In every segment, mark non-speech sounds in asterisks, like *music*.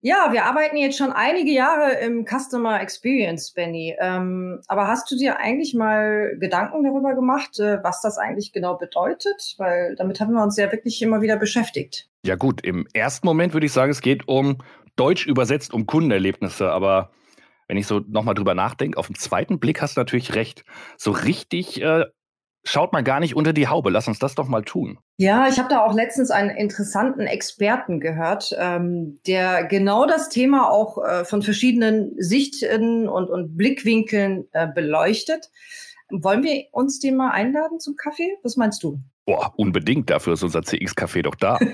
Ja, wir arbeiten jetzt schon einige Jahre im Customer Experience, Benny. Ähm, aber hast du dir eigentlich mal Gedanken darüber gemacht, äh, was das eigentlich genau bedeutet? Weil damit haben wir uns ja wirklich immer wieder beschäftigt. Ja gut, im ersten Moment würde ich sagen, es geht um Deutsch übersetzt um Kundenerlebnisse, aber wenn ich so nochmal drüber nachdenke, auf den zweiten Blick hast du natürlich recht. So richtig äh, schaut man gar nicht unter die Haube. Lass uns das doch mal tun. Ja, ich habe da auch letztens einen interessanten Experten gehört, ähm, der genau das Thema auch äh, von verschiedenen Sichten und, und Blickwinkeln äh, beleuchtet. Wollen wir uns den mal einladen zum Kaffee? Was meinst du? Boah, unbedingt. Dafür ist unser CX-Café doch da. *laughs*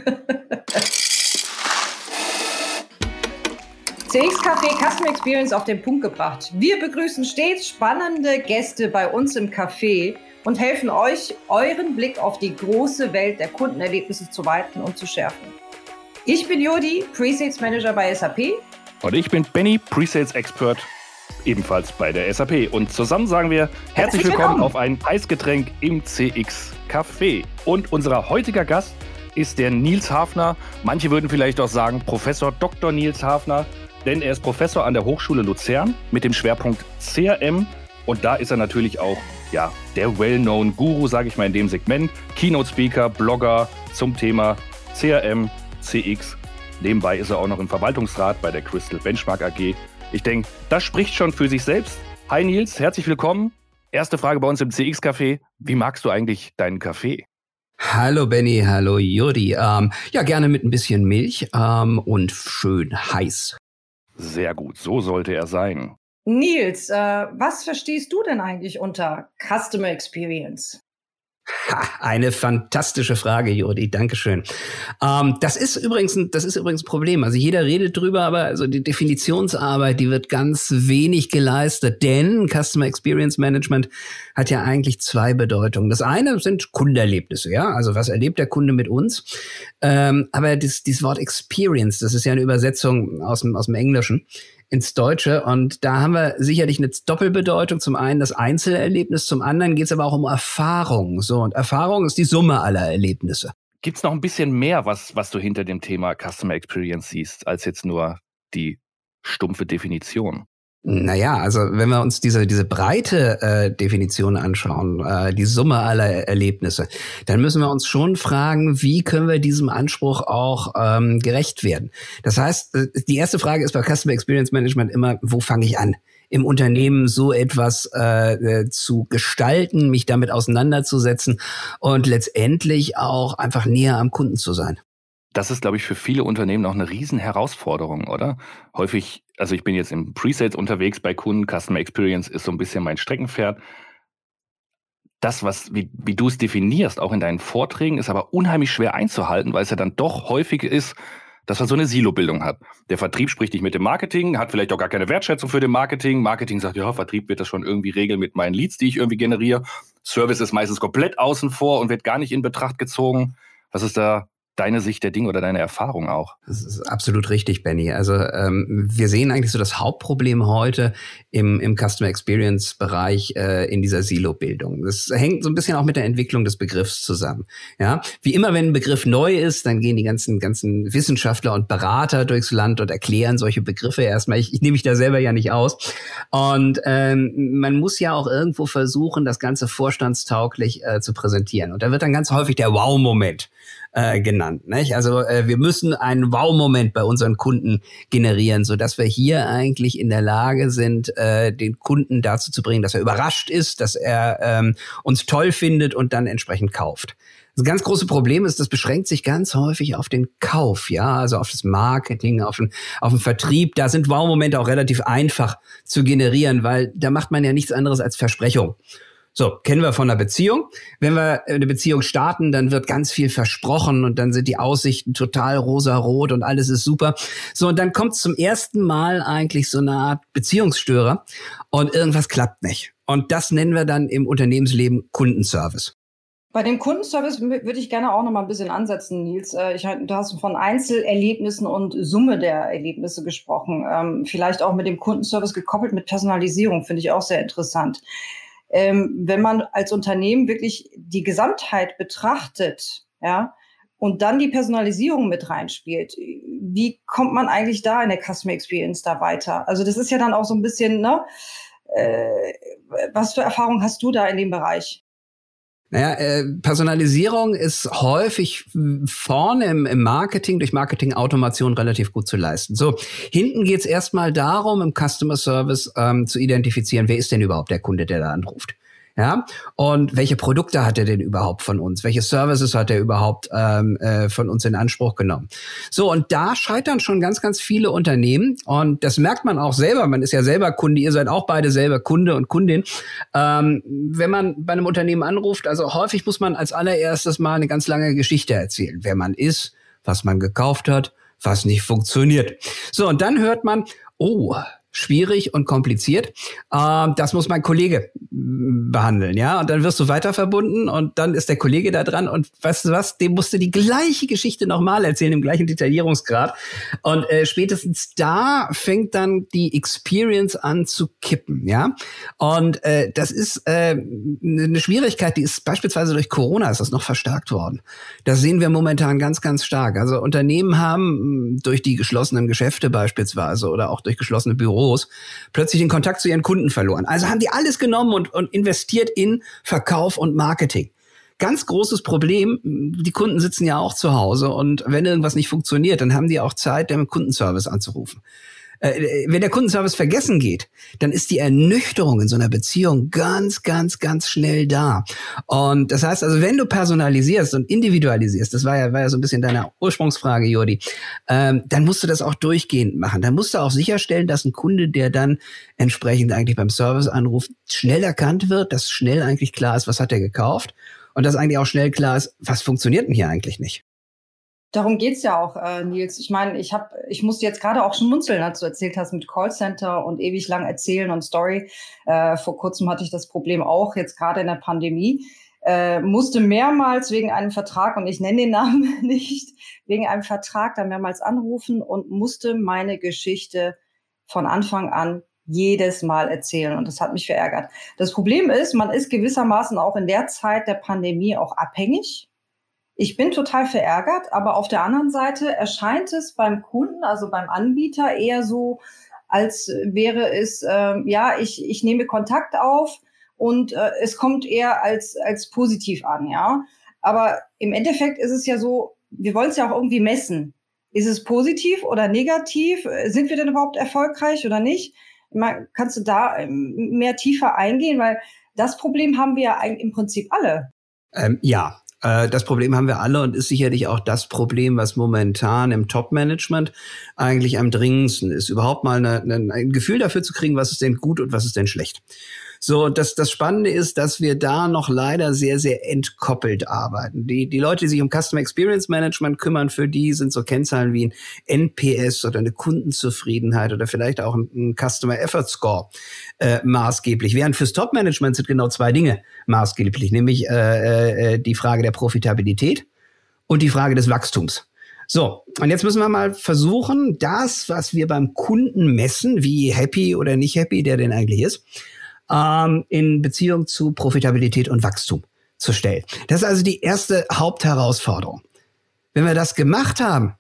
CX Café Customer Experience auf den Punkt gebracht. Wir begrüßen stets spannende Gäste bei uns im Café und helfen euch, euren Blick auf die große Welt der Kundenerlebnisse zu weiten und zu schärfen. Ich bin Jodi, Presales Manager bei SAP. Und ich bin Benny, Presales Expert, ebenfalls bei der SAP. Und zusammen sagen wir herzlich, herzlich willkommen, willkommen auf ein Eisgetränk im CX Café. Und unser heutiger Gast ist der Nils Hafner. Manche würden vielleicht auch sagen Professor Dr. Nils Hafner denn er ist Professor an der Hochschule Luzern mit dem Schwerpunkt CRM und da ist er natürlich auch ja, der well-known Guru, sage ich mal in dem Segment, Keynote-Speaker, Blogger zum Thema CRM, CX. Nebenbei ist er auch noch im Verwaltungsrat bei der Crystal Benchmark AG. Ich denke, das spricht schon für sich selbst. Hi Nils, herzlich willkommen. Erste Frage bei uns im CX-Café. Wie magst du eigentlich deinen Kaffee? Hallo Benny, hallo Juri. Ähm, ja, gerne mit ein bisschen Milch ähm, und schön heiß. Sehr gut, so sollte er sein. Nils, äh, was verstehst du denn eigentlich unter Customer Experience? Ha, eine fantastische Frage, Jodi. Dankeschön. Ähm, das ist übrigens, ein, das ist übrigens ein Problem. Also jeder redet drüber, aber also die Definitionsarbeit, die wird ganz wenig geleistet, denn Customer Experience Management hat ja eigentlich zwei Bedeutungen. Das eine sind Kundenerlebnisse, ja. Also was erlebt der Kunde mit uns? Ähm, aber das, dieses Wort Experience, das ist ja eine Übersetzung aus dem, aus dem Englischen ins Deutsche. Und da haben wir sicherlich eine Doppelbedeutung. Zum einen das Einzelerlebnis, zum anderen geht es aber auch um Erfahrung. So, und Erfahrung ist die Summe aller Erlebnisse. Gibt es noch ein bisschen mehr, was, was du hinter dem Thema Customer Experience siehst, als jetzt nur die stumpfe Definition? Naja, also wenn wir uns diese, diese breite äh, Definition anschauen, äh, die Summe aller Erlebnisse, dann müssen wir uns schon fragen, wie können wir diesem Anspruch auch ähm, gerecht werden. Das heißt, äh, die erste Frage ist bei Customer Experience Management immer, wo fange ich an? im Unternehmen so etwas äh, äh zu gestalten, mich damit auseinanderzusetzen und letztendlich auch einfach näher am Kunden zu sein. Das ist, glaube ich, für viele Unternehmen auch eine riesen Herausforderung, oder? Häufig, also ich bin jetzt im Presales unterwegs bei Kunden, Customer Experience ist so ein bisschen mein Streckenpferd. Das, was, wie, wie du es definierst, auch in deinen Vorträgen, ist aber unheimlich schwer einzuhalten, weil es ja dann doch häufig ist, dass man so eine Silo-Bildung hat. Der Vertrieb spricht nicht mit dem Marketing, hat vielleicht auch gar keine Wertschätzung für den Marketing. Marketing sagt, ja, Vertrieb wird das schon irgendwie regeln mit meinen Leads, die ich irgendwie generiere. Service ist meistens komplett außen vor und wird gar nicht in Betracht gezogen. Was ist da deine Sicht der Dinge oder deine Erfahrung auch. Das ist absolut richtig, Benny. Also ähm, wir sehen eigentlich so das Hauptproblem heute im, im Customer Experience Bereich äh, in dieser Silo-Bildung. Das hängt so ein bisschen auch mit der Entwicklung des Begriffs zusammen. Ja, wie immer, wenn ein Begriff neu ist, dann gehen die ganzen ganzen Wissenschaftler und Berater durchs Land und erklären solche Begriffe erstmal. Ich, ich nehme mich da selber ja nicht aus. Und ähm, man muss ja auch irgendwo versuchen, das Ganze vorstandstauglich äh, zu präsentieren. Und da wird dann ganz häufig der Wow-Moment äh, genannt. Nicht? Also äh, wir müssen einen Wow-Moment bei unseren Kunden generieren, so dass wir hier eigentlich in der Lage sind, äh, den Kunden dazu zu bringen, dass er überrascht ist, dass er ähm, uns toll findet und dann entsprechend kauft. Das ganz große Problem ist, das beschränkt sich ganz häufig auf den Kauf, ja, also auf das Marketing, auf den, auf den Vertrieb. Da sind Wow-Momente auch relativ einfach zu generieren, weil da macht man ja nichts anderes als Versprechung. So, kennen wir von einer Beziehung. Wenn wir eine Beziehung starten, dann wird ganz viel versprochen und dann sind die Aussichten total rosa-rot und alles ist super. So, und dann kommt zum ersten Mal eigentlich so eine Art Beziehungsstörer und irgendwas klappt nicht. Und das nennen wir dann im Unternehmensleben Kundenservice. Bei dem Kundenservice würde ich gerne auch noch mal ein bisschen ansetzen, Nils. Äh, ich, du hast von Einzelerlebnissen und Summe der Erlebnisse gesprochen. Ähm, vielleicht auch mit dem Kundenservice gekoppelt mit Personalisierung, finde ich auch sehr interessant ähm, wenn man als Unternehmen wirklich die Gesamtheit betrachtet, ja, und dann die Personalisierung mit reinspielt, wie kommt man eigentlich da in der Customer Experience da weiter? Also das ist ja dann auch so ein bisschen, ne? Äh, was für Erfahrung hast du da in dem Bereich? Naja, äh, Personalisierung ist häufig vorne im, Marketing durch Marketing-Automation relativ gut zu leisten. So, hinten geht's erstmal darum, im Customer Service ähm, zu identifizieren, wer ist denn überhaupt der Kunde, der da anruft. Ja, und welche Produkte hat er denn überhaupt von uns? Welche Services hat er überhaupt ähm, äh, von uns in Anspruch genommen? So, und da scheitern schon ganz, ganz viele Unternehmen. Und das merkt man auch selber. Man ist ja selber Kunde. Ihr seid auch beide selber Kunde und Kundin. Ähm, wenn man bei einem Unternehmen anruft, also häufig muss man als allererstes mal eine ganz lange Geschichte erzählen. Wer man ist, was man gekauft hat, was nicht funktioniert. So, und dann hört man, oh, schwierig und kompliziert. Äh, das muss mein Kollege mm, behandeln, ja. Und dann wirst du weiter verbunden und dann ist der Kollege da dran und weißt du was, dem musst du die gleiche Geschichte nochmal erzählen, im gleichen Detaillierungsgrad. Und äh, spätestens da fängt dann die Experience an zu kippen, ja. Und äh, das ist äh, eine Schwierigkeit, die ist beispielsweise durch Corona ist das noch verstärkt worden. Das sehen wir momentan ganz, ganz stark. Also Unternehmen haben mm, durch die geschlossenen Geschäfte beispielsweise oder auch durch geschlossene Büros Büros plötzlich den Kontakt zu ihren Kunden verloren. Also haben die alles genommen und, und investiert in Verkauf und Marketing. Ganz großes Problem, die Kunden sitzen ja auch zu Hause und wenn irgendwas nicht funktioniert, dann haben die auch Zeit, den Kundenservice anzurufen. Äh, wenn der Kundenservice vergessen geht, dann ist die Ernüchterung in so einer Beziehung ganz, ganz, ganz schnell da. Und das heißt also, wenn du personalisierst und individualisierst, das war ja, war ja so ein bisschen deine Ursprungsfrage, Jordi, ähm, dann musst du das auch durchgehend machen. Dann musst du auch sicherstellen, dass ein Kunde, der dann entsprechend eigentlich beim Service anruft, schnell erkannt wird, dass schnell eigentlich klar ist, was hat er gekauft und dass eigentlich auch schnell klar ist, was funktioniert denn hier eigentlich nicht. Darum geht's ja auch, äh, Nils. Ich meine, ich habe, ich musste jetzt gerade auch schmunzeln, als du erzählt hast mit Callcenter und ewig lang erzählen und Story. Äh, vor kurzem hatte ich das Problem auch, jetzt gerade in der Pandemie. Äh, musste mehrmals wegen einem Vertrag, und ich nenne den Namen *laughs* nicht, wegen einem Vertrag da mehrmals anrufen und musste meine Geschichte von Anfang an jedes Mal erzählen. Und das hat mich verärgert. Das Problem ist, man ist gewissermaßen auch in der Zeit der Pandemie auch abhängig ich bin total verärgert, aber auf der anderen Seite erscheint es beim Kunden, also beim Anbieter, eher so, als wäre es, äh, ja, ich, ich nehme Kontakt auf und äh, es kommt eher als, als positiv an, ja. Aber im Endeffekt ist es ja so, wir wollen es ja auch irgendwie messen. Ist es positiv oder negativ? Sind wir denn überhaupt erfolgreich oder nicht? Meine, kannst du da ähm, mehr tiefer eingehen? Weil das Problem haben wir ja im Prinzip alle. Ähm, ja, das Problem haben wir alle und ist sicherlich auch das Problem, was momentan im Top-Management eigentlich am dringendsten ist. Überhaupt mal eine, eine, ein Gefühl dafür zu kriegen, was ist denn gut und was ist denn schlecht. So, das, das Spannende ist, dass wir da noch leider sehr, sehr entkoppelt arbeiten. Die, die Leute, die sich um Customer Experience Management kümmern, für die sind so Kennzahlen wie ein NPS oder eine Kundenzufriedenheit oder vielleicht auch ein, ein Customer Effort Score äh, maßgeblich. Während fürs Top-Management sind genau zwei Dinge maßgeblich, nämlich äh, äh, die Frage der Profitabilität und die Frage des Wachstums. So, und jetzt müssen wir mal versuchen, das, was wir beim Kunden messen, wie happy oder nicht happy der denn eigentlich ist, ähm, in Beziehung zu Profitabilität und Wachstum zu stellen. Das ist also die erste Hauptherausforderung. Wenn wir das gemacht haben,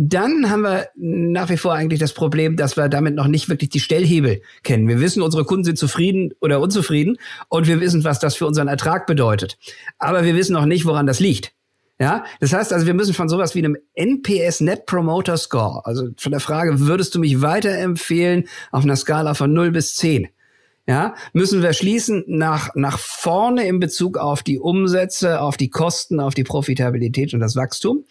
dann haben wir nach wie vor eigentlich das Problem, dass wir damit noch nicht wirklich die Stellhebel kennen. Wir wissen, unsere Kunden sind zufrieden oder unzufrieden und wir wissen, was das für unseren Ertrag bedeutet. Aber wir wissen noch nicht, woran das liegt. Ja, das heißt also, wir müssen von sowas wie einem NPS Net Promoter Score, also von der Frage, würdest du mich weiterempfehlen auf einer Skala von 0 bis 10, ja, müssen wir schließen nach, nach vorne in Bezug auf die Umsätze, auf die Kosten, auf die Profitabilität und das Wachstum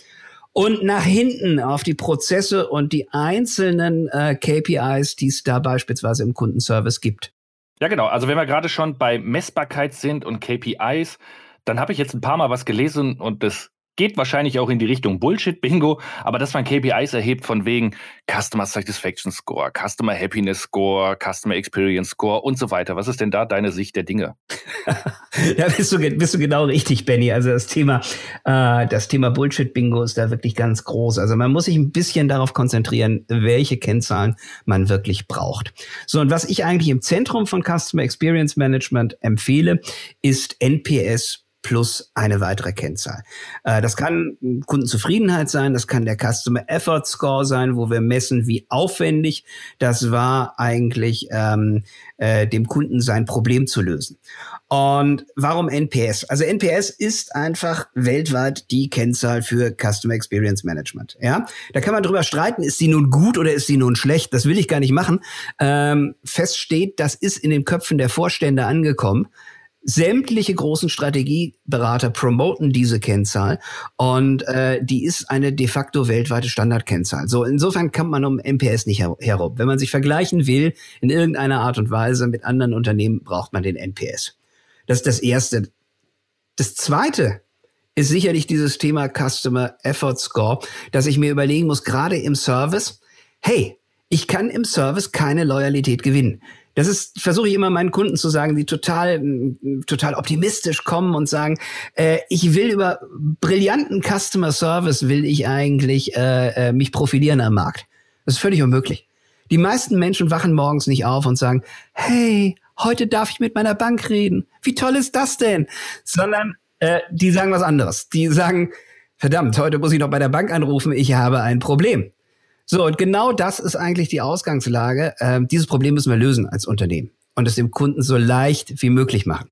und nach hinten auf die Prozesse und die einzelnen äh, KPIs, die es da beispielsweise im Kundenservice gibt. Ja, genau. Also wenn wir gerade schon bei Messbarkeit sind und KPIs, dann habe ich jetzt ein paar Mal was gelesen und das geht wahrscheinlich auch in die Richtung Bullshit-Bingo, aber dass man KPIs erhebt von wegen Customer Satisfaction Score, Customer Happiness Score, Customer Experience Score und so weiter. Was ist denn da deine Sicht der Dinge? *laughs* ja, bist du, bist du genau richtig, Benny. Also das Thema, äh, das Thema Bullshit-Bingo ist da wirklich ganz groß. Also man muss sich ein bisschen darauf konzentrieren, welche Kennzahlen man wirklich braucht. So, und was ich eigentlich im Zentrum von Customer Experience Management empfehle, ist NPS plus eine weitere Kennzahl. Äh, das kann Kundenzufriedenheit sein, das kann der Customer Effort Score sein, wo wir messen, wie aufwendig das war, eigentlich ähm, äh, dem Kunden sein Problem zu lösen. Und warum NPS? Also NPS ist einfach weltweit die Kennzahl für Customer Experience Management. Ja, da kann man drüber streiten, ist sie nun gut oder ist sie nun schlecht? Das will ich gar nicht machen. Ähm, fest steht, das ist in den Köpfen der Vorstände angekommen. Sämtliche großen Strategieberater promoten diese Kennzahl und äh, die ist eine de facto weltweite Standardkennzahl. So insofern kommt man um MPS nicht her herum. Wenn man sich vergleichen will in irgendeiner Art und Weise mit anderen Unternehmen, braucht man den NPS. Das ist das Erste. Das Zweite ist sicherlich dieses Thema Customer Effort Score, dass ich mir überlegen muss, gerade im Service, hey, ich kann im Service keine Loyalität gewinnen. Das ist, versuche ich immer meinen Kunden zu sagen, die total, total optimistisch kommen und sagen, äh, ich will über brillanten Customer Service will ich eigentlich äh, äh, mich profilieren am Markt. Das ist völlig unmöglich. Die meisten Menschen wachen morgens nicht auf und sagen, hey, heute darf ich mit meiner Bank reden. Wie toll ist das denn? Sondern äh, die sagen was anderes. Die sagen, verdammt, heute muss ich noch bei der Bank anrufen, ich habe ein Problem. So, und genau das ist eigentlich die Ausgangslage. Ähm, dieses Problem müssen wir lösen als Unternehmen und es dem Kunden so leicht wie möglich machen.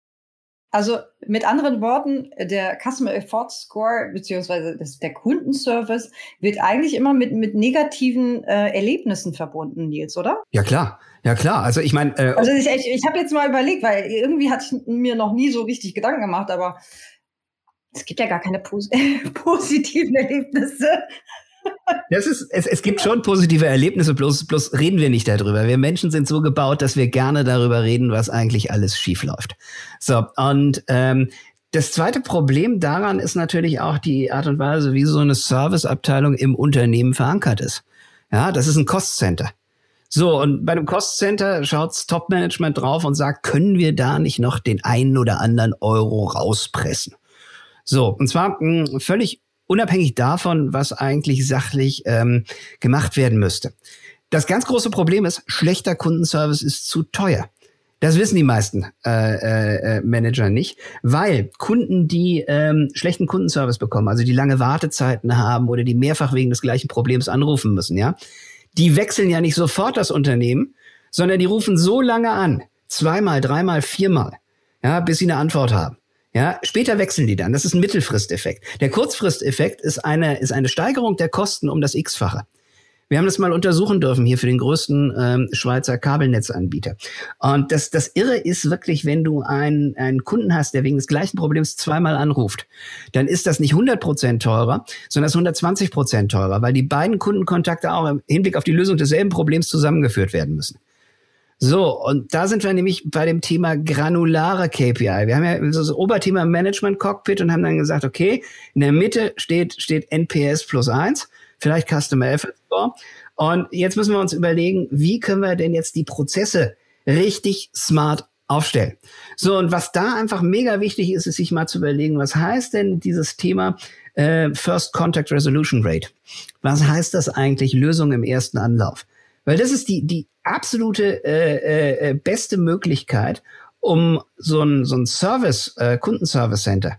Also mit anderen Worten, der Customer Effort Score beziehungsweise das, der Kundenservice wird eigentlich immer mit, mit negativen äh, Erlebnissen verbunden, Nils, oder? Ja klar, ja klar. Also ich meine, äh, also ich, ich, ich habe jetzt mal überlegt, weil irgendwie hatte ich mir noch nie so richtig Gedanken gemacht, aber es gibt ja gar keine pos *laughs* positiven Erlebnisse. Das ist, es, es gibt schon positive Erlebnisse, bloß, bloß reden wir nicht darüber. Wir Menschen sind so gebaut, dass wir gerne darüber reden, was eigentlich alles schief läuft. So, und ähm, das zweite Problem daran ist natürlich auch die Art und Weise, wie so eine Serviceabteilung im Unternehmen verankert ist. Ja, das ist ein Cost Center. So, und bei einem Cost Center schaut's Top-Management drauf und sagt, können wir da nicht noch den einen oder anderen Euro rauspressen? So, und zwar mh, hm, völlig unabhängig davon, was eigentlich sachlich ähm, gemacht werden müsste. Das ganz große Problem ist, schlechter Kundenservice ist zu teuer. Das wissen die meisten äh, äh, Manager nicht, weil Kunden, die ähm, schlechten Kundenservice bekommen, also die lange Wartezeiten haben oder die mehrfach wegen des gleichen Problems anrufen müssen, ja, die wechseln ja nicht sofort das Unternehmen, sondern die rufen so lange an, zweimal, dreimal, viermal, ja, bis sie eine Antwort haben. Ja, später wechseln die dann. Das ist ein Mittelfristeffekt. Der Kurzfristeffekt ist eine, ist eine Steigerung der Kosten um das X-fache. Wir haben das mal untersuchen dürfen hier für den größten ähm, Schweizer Kabelnetzanbieter. Und das, das Irre ist wirklich, wenn du einen, einen Kunden hast, der wegen des gleichen Problems zweimal anruft, dann ist das nicht 100 Prozent teurer, sondern das ist 120 Prozent teurer, weil die beiden Kundenkontakte auch im Hinblick auf die Lösung desselben Problems zusammengeführt werden müssen. So, und da sind wir nämlich bei dem Thema granulare KPI. Wir haben ja das Oberthema Management Cockpit und haben dann gesagt, okay, in der Mitte steht, steht NPS plus eins, vielleicht Customer Effort Score. Und jetzt müssen wir uns überlegen, wie können wir denn jetzt die Prozesse richtig smart aufstellen. So, und was da einfach mega wichtig ist, ist sich mal zu überlegen, was heißt denn dieses Thema äh, First Contact Resolution Rate? Was heißt das eigentlich Lösung im ersten Anlauf? Weil das ist die, die absolute äh, äh, beste Möglichkeit, um so ein, so ein Service, äh, Kundenservice Center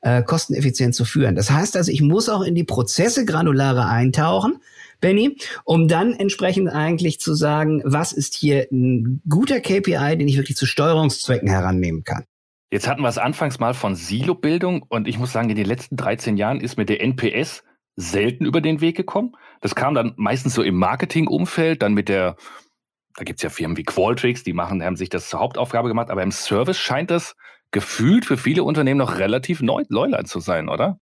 äh, kosteneffizient zu führen. Das heißt also, ich muss auch in die Prozesse granulare eintauchen, Benny, um dann entsprechend eigentlich zu sagen, was ist hier ein guter KPI, den ich wirklich zu Steuerungszwecken herannehmen kann. Jetzt hatten wir es anfangs mal von Silo-Bildung und ich muss sagen, in den letzten 13 Jahren ist mit der NPS selten über den Weg gekommen. Das kam dann meistens so im Marketingumfeld, dann mit der, da gibt es ja Firmen wie Qualtrics, die machen, haben sich das zur Hauptaufgabe gemacht, aber im Service scheint das gefühlt für viele Unternehmen noch relativ neu Neuland zu sein, oder?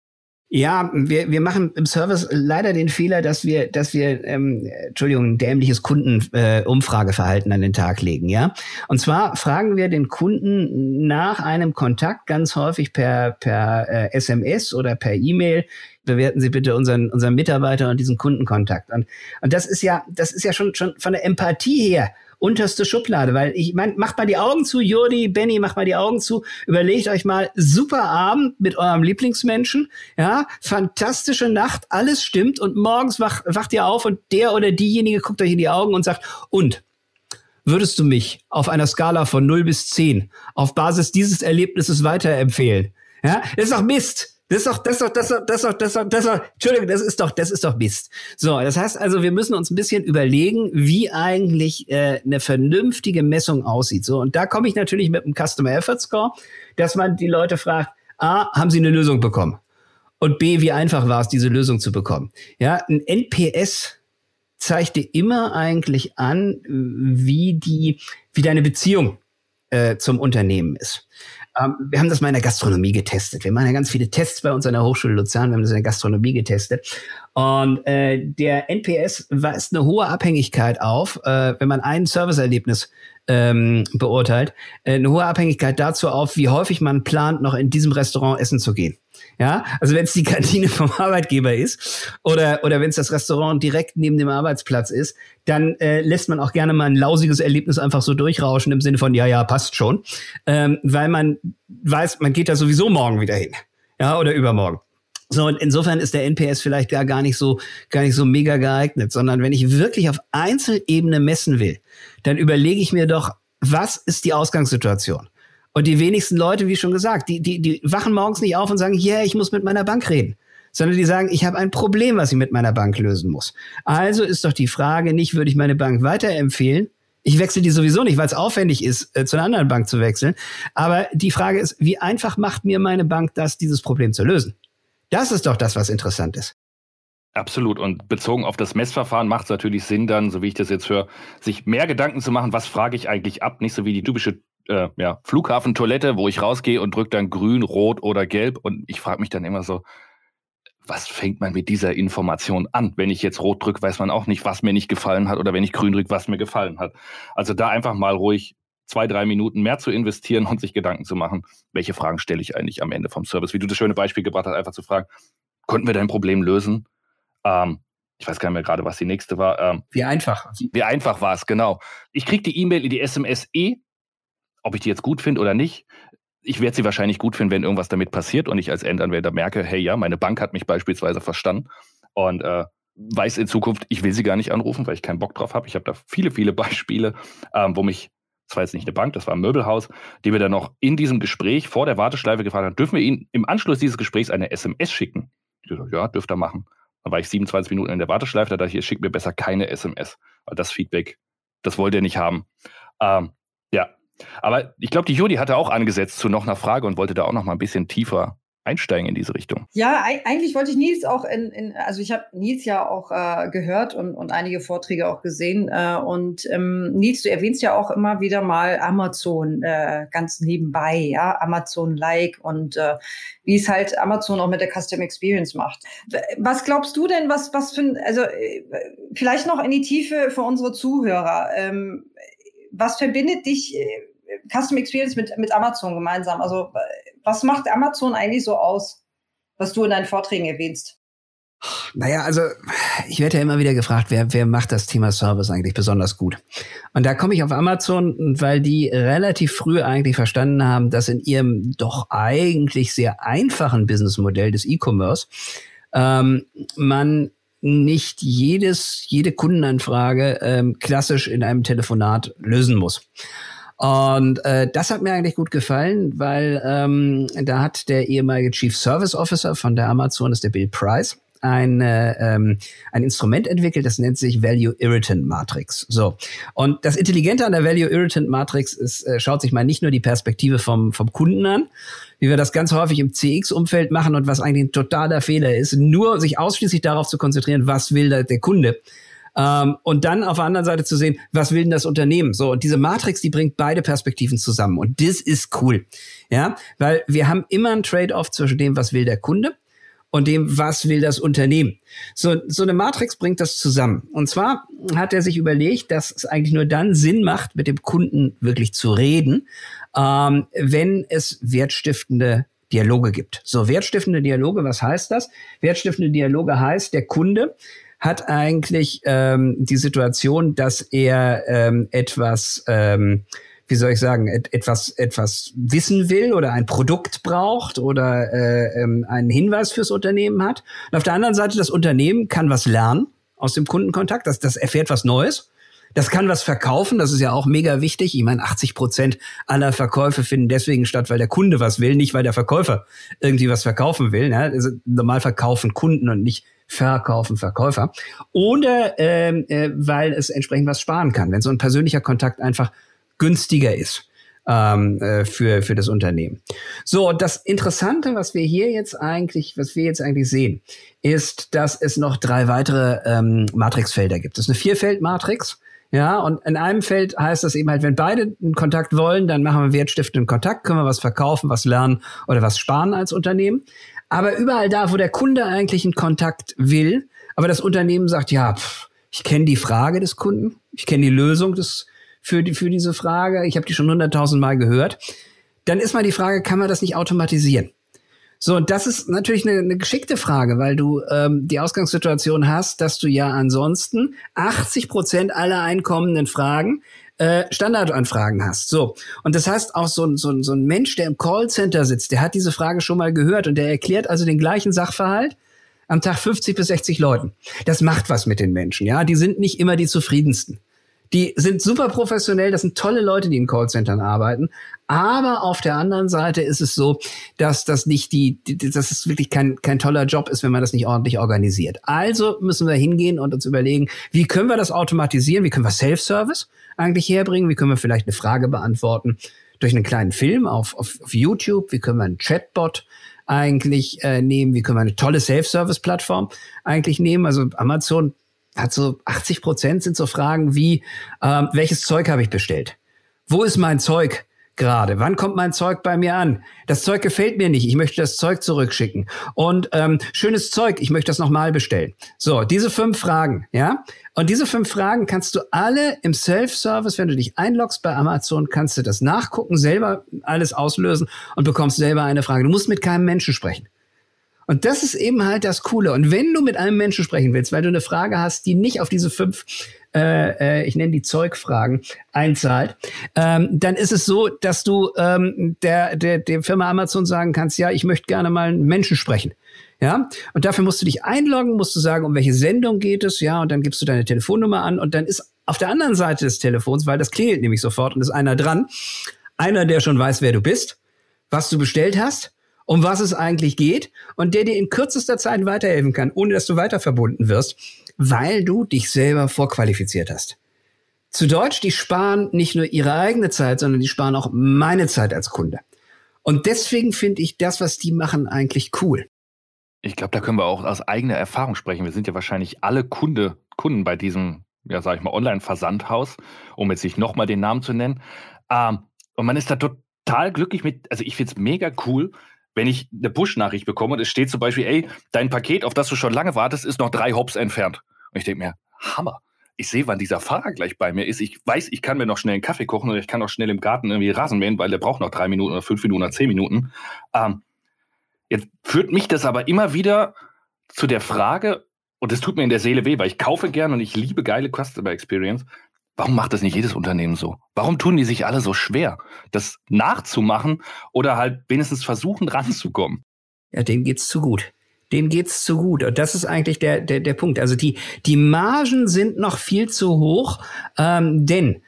Ja, wir, wir machen im Service leider den Fehler, dass wir, dass wir, ähm, Entschuldigung, dämliches Kundenumfrageverhalten äh, an den Tag legen, ja. Und zwar fragen wir den Kunden nach einem Kontakt ganz häufig per, per äh, SMS oder per E-Mail, bewerten Sie bitte unseren, unseren Mitarbeiter und diesen Kundenkontakt. Und, und das ist ja, das ist ja schon, schon von der Empathie her unterste Schublade, weil ich meine, macht mal die Augen zu, Jordi, Benny, macht mal die Augen zu, überlegt euch mal, super Abend mit eurem Lieblingsmenschen, ja, fantastische Nacht, alles stimmt und morgens wach, wacht ihr auf und der oder diejenige guckt euch in die Augen und sagt, und, würdest du mich auf einer Skala von 0 bis 10 auf Basis dieses Erlebnisses weiterempfehlen? Ja, das ist doch Mist. Das ist doch, das ist doch, das ist doch, das ist doch, das ist doch, Entschuldigung, das ist doch, das ist doch Mist. So, das heißt also, wir müssen uns ein bisschen überlegen, wie eigentlich äh, eine vernünftige Messung aussieht. So, und da komme ich natürlich mit einem Customer Effort Score, dass man die Leute fragt, A, haben sie eine Lösung bekommen? Und B, wie einfach war es, diese Lösung zu bekommen? Ja, ein NPS zeigt dir immer eigentlich an, wie die, wie deine Beziehung äh, zum Unternehmen ist. Ähm, wir haben das mal in der Gastronomie getestet. Wir machen ja ganz viele Tests bei uns an der Hochschule Luzern. Wir haben das in der Gastronomie getestet. Und äh, der NPS weist eine hohe Abhängigkeit auf, äh, wenn man ein Serviceerlebnis ähm, beurteilt, äh, eine hohe Abhängigkeit dazu auf, wie häufig man plant, noch in diesem Restaurant essen zu gehen. Ja, also wenn es die Kantine vom Arbeitgeber ist oder, oder wenn es das Restaurant direkt neben dem Arbeitsplatz ist, dann äh, lässt man auch gerne mal ein lausiges Erlebnis einfach so durchrauschen im Sinne von, ja, ja, passt schon, ähm, weil man weiß, man geht da sowieso morgen wieder hin. Ja, oder übermorgen. So, und insofern ist der NPS vielleicht gar, gar nicht so, gar nicht so mega geeignet, sondern wenn ich wirklich auf Einzelebene messen will, dann überlege ich mir doch, was ist die Ausgangssituation? Und die wenigsten Leute, wie schon gesagt, die, die, die wachen morgens nicht auf und sagen, ja, yeah, ich muss mit meiner Bank reden. Sondern die sagen, ich habe ein Problem, was ich mit meiner Bank lösen muss. Also ist doch die Frage nicht, würde ich meine Bank weiterempfehlen? Ich wechsle die sowieso nicht, weil es aufwendig ist, äh, zu einer anderen Bank zu wechseln. Aber die Frage ist, wie einfach macht mir meine Bank das, dieses Problem zu lösen? Das ist doch das, was interessant ist. Absolut. Und bezogen auf das Messverfahren macht es natürlich Sinn, dann, so wie ich das jetzt höre, sich mehr Gedanken zu machen, was frage ich eigentlich ab, nicht so wie die typische äh, ja, Flughafentoilette, wo ich rausgehe und drücke dann grün, rot oder gelb. Und ich frage mich dann immer so, was fängt man mit dieser Information an? Wenn ich jetzt rot drücke, weiß man auch nicht, was mir nicht gefallen hat oder wenn ich grün drücke, was mir gefallen hat. Also da einfach mal ruhig zwei, drei Minuten mehr zu investieren *laughs* und sich Gedanken zu machen, welche Fragen stelle ich eigentlich am Ende vom Service. Wie du das schöne Beispiel gebracht hast, einfach zu fragen, konnten wir dein Problem lösen? Ähm, ich weiß gar nicht mehr gerade, was die nächste war. Ähm, wie einfach. Wie einfach war es, genau. Ich kriege die E-Mail in die SMS eh ob ich die jetzt gut finde oder nicht, ich werde sie wahrscheinlich gut finden, wenn irgendwas damit passiert und ich als Endanwender merke, hey ja, meine Bank hat mich beispielsweise verstanden und äh, weiß in Zukunft, ich will sie gar nicht anrufen, weil ich keinen Bock drauf habe. Ich habe da viele, viele Beispiele, ähm, wo mich, das war jetzt nicht eine Bank, das war ein Möbelhaus, die wir dann noch in diesem Gespräch vor der Warteschleife gefragt haben, dürfen wir Ihnen im Anschluss dieses Gesprächs eine SMS schicken? Ich gesagt, ja, dürft ihr machen. Dann war ich 27 Minuten in der Warteschleife, da dachte ich, schickt mir besser keine SMS, weil das Feedback, das wollt ihr nicht haben. Ähm, ja, aber ich glaube, die Judy hatte auch angesetzt zu noch einer Frage und wollte da auch noch mal ein bisschen tiefer einsteigen in diese Richtung. Ja, eigentlich wollte ich Nils auch in, in also ich habe Nils ja auch äh, gehört und, und einige Vorträge auch gesehen. Äh, und ähm, Nils, du erwähnst ja auch immer wieder mal Amazon äh, ganz nebenbei, ja, Amazon-like und äh, wie es halt Amazon auch mit der Custom Experience macht. Was glaubst du denn, was, was für also äh, vielleicht noch in die Tiefe für unsere Zuhörer? Ähm, was verbindet dich äh, Custom Experience mit, mit Amazon gemeinsam? Also was macht Amazon eigentlich so aus, was du in deinen Vorträgen erwähnst? Naja, also ich werde ja immer wieder gefragt, wer, wer macht das Thema Service eigentlich besonders gut? Und da komme ich auf Amazon, weil die relativ früh eigentlich verstanden haben, dass in ihrem doch eigentlich sehr einfachen Businessmodell des E-Commerce ähm, man nicht jedes, jede Kundenanfrage ähm, klassisch in einem Telefonat lösen muss. Und äh, das hat mir eigentlich gut gefallen, weil ähm, da hat der ehemalige Chief Service Officer von der Amazon, ist der Bill Price, ein, äh, ähm, ein Instrument entwickelt, das nennt sich Value Irritant Matrix. So. Und das Intelligente an der Value Irritant Matrix ist, äh, schaut sich mal nicht nur die Perspektive vom, vom Kunden an, wie wir das ganz häufig im CX-Umfeld machen und was eigentlich ein totaler Fehler ist, nur sich ausschließlich darauf zu konzentrieren, was will der, Kunde. Ähm, und dann auf der anderen Seite zu sehen, was will denn das Unternehmen? So, und diese Matrix, die bringt beide Perspektiven zusammen. Und das ist cool. Ja, weil wir haben immer ein Trade-off zwischen dem, was will der Kunde und dem, was will das Unternehmen. So, so eine Matrix bringt das zusammen. Und zwar hat er sich überlegt, dass es eigentlich nur dann Sinn macht, mit dem Kunden wirklich zu reden, ähm, wenn es wertstiftende Dialoge gibt. So, wertstiftende Dialoge, was heißt das? Wertstiftende Dialoge heißt, der Kunde hat eigentlich ähm, die Situation, dass er ähm, etwas, ähm, wie soll ich sagen, et etwas, etwas wissen will oder ein Produkt braucht oder äh, ähm, einen Hinweis fürs Unternehmen hat. Und auf der anderen Seite, das Unternehmen kann was lernen aus dem Kundenkontakt, das, das erfährt was Neues Das kann was verkaufen, das ist ja auch mega wichtig. Ich meine, 80 Prozent aller Verkäufe finden deswegen statt, weil der Kunde was will, nicht weil der Verkäufer irgendwie was verkaufen will. Ne? Also normal verkaufen Kunden und nicht verkaufen Verkäufer. Oder ähm, äh, weil es entsprechend was sparen kann, wenn so ein persönlicher Kontakt einfach günstiger ist ähm, äh, für, für das Unternehmen. So, das Interessante, was wir hier jetzt eigentlich, was wir jetzt eigentlich sehen, ist, dass es noch drei weitere ähm, Matrixfelder gibt. Das ist eine Vierfeld-Matrix. Ja, und in einem Feld heißt das eben halt, wenn beide einen Kontakt wollen, dann machen wir wertstiftenden Kontakt, können wir was verkaufen, was lernen oder was sparen als Unternehmen. Aber überall da, wo der Kunde eigentlich einen Kontakt will, aber das Unternehmen sagt, ja, pff, ich kenne die Frage des Kunden, ich kenne die Lösung des, für, die, für diese Frage, ich habe die schon hunderttausend Mal gehört, dann ist mal die Frage, kann man das nicht automatisieren? So, und das ist natürlich eine, eine geschickte Frage, weil du ähm, die Ausgangssituation hast, dass du ja ansonsten 80 Prozent aller einkommenden Fragen äh, Standardanfragen hast. So. Und das heißt auch so, so, so ein Mensch, der im Callcenter sitzt, der hat diese Frage schon mal gehört und der erklärt also den gleichen Sachverhalt am Tag 50 bis 60 Leuten. Das macht was mit den Menschen, ja. Die sind nicht immer die zufriedensten. Die sind super professionell, das sind tolle Leute, die in Callcentern arbeiten. Aber auf der anderen Seite ist es so, dass das nicht die, dass es wirklich kein, kein toller Job ist, wenn man das nicht ordentlich organisiert. Also müssen wir hingehen und uns überlegen, wie können wir das automatisieren? Wie können wir Self-Service eigentlich herbringen? Wie können wir vielleicht eine Frage beantworten durch einen kleinen Film auf, auf, auf YouTube? Wie können wir einen Chatbot eigentlich äh, nehmen? Wie können wir eine tolle Self-Service-Plattform eigentlich nehmen? Also Amazon hat so 80 Prozent sind so Fragen wie, ähm, welches Zeug habe ich bestellt? Wo ist mein Zeug? gerade? Wann kommt mein Zeug bei mir an? Das Zeug gefällt mir nicht. Ich möchte das Zeug zurückschicken. Und ähm, schönes Zeug, ich möchte das nochmal bestellen. So, diese fünf Fragen, ja. Und diese fünf Fragen kannst du alle im Self-Service, wenn du dich einloggst bei Amazon, kannst du das nachgucken, selber alles auslösen und bekommst selber eine Frage. Du musst mit keinem Menschen sprechen. Und das ist eben halt das Coole. Und wenn du mit einem Menschen sprechen willst, weil du eine Frage hast, die nicht auf diese fünf, äh, äh, ich nenne die Zeugfragen, einzahlt, ähm, dann ist es so, dass du ähm, der, der, der Firma Amazon sagen kannst, ja, ich möchte gerne mal einen Menschen sprechen. Ja, und dafür musst du dich einloggen, musst du sagen, um welche Sendung geht es, ja, und dann gibst du deine Telefonnummer an und dann ist auf der anderen Seite des Telefons, weil das klingelt nämlich sofort und ist einer dran, einer, der schon weiß, wer du bist, was du bestellt hast um was es eigentlich geht und der dir in kürzester Zeit weiterhelfen kann, ohne dass du weiter verbunden wirst, weil du dich selber vorqualifiziert hast. Zu Deutsch, die sparen nicht nur ihre eigene Zeit, sondern die sparen auch meine Zeit als Kunde. Und deswegen finde ich das, was die machen, eigentlich cool. Ich glaube, da können wir auch aus eigener Erfahrung sprechen. Wir sind ja wahrscheinlich alle Kunde, Kunden bei diesem, ja, sag ich mal, Online-Versandhaus, um jetzt nicht nochmal den Namen zu nennen. Ähm, und man ist da total glücklich mit, also ich finde es mega cool, wenn ich eine Push-Nachricht bekomme und es steht zum Beispiel, ey, dein Paket, auf das du schon lange wartest, ist noch drei Hops entfernt. Und ich denke mir, Hammer. Ich sehe, wann dieser Fahrer gleich bei mir ist. Ich weiß, ich kann mir noch schnell einen Kaffee kochen oder ich kann auch schnell im Garten irgendwie Rasen mähen, weil der braucht noch drei Minuten oder fünf Minuten oder zehn Minuten. Ähm, jetzt führt mich das aber immer wieder zu der Frage, und das tut mir in der Seele weh, weil ich kaufe gern und ich liebe geile Customer Experience. Warum macht das nicht jedes Unternehmen so? Warum tun die sich alle so schwer, das nachzumachen oder halt wenigstens versuchen *laughs* ranzukommen? Ja, denen geht's zu gut. Denen geht's zu gut. Und das ist eigentlich der, der, der Punkt. Also die, die Margen sind noch viel zu hoch, ähm, denn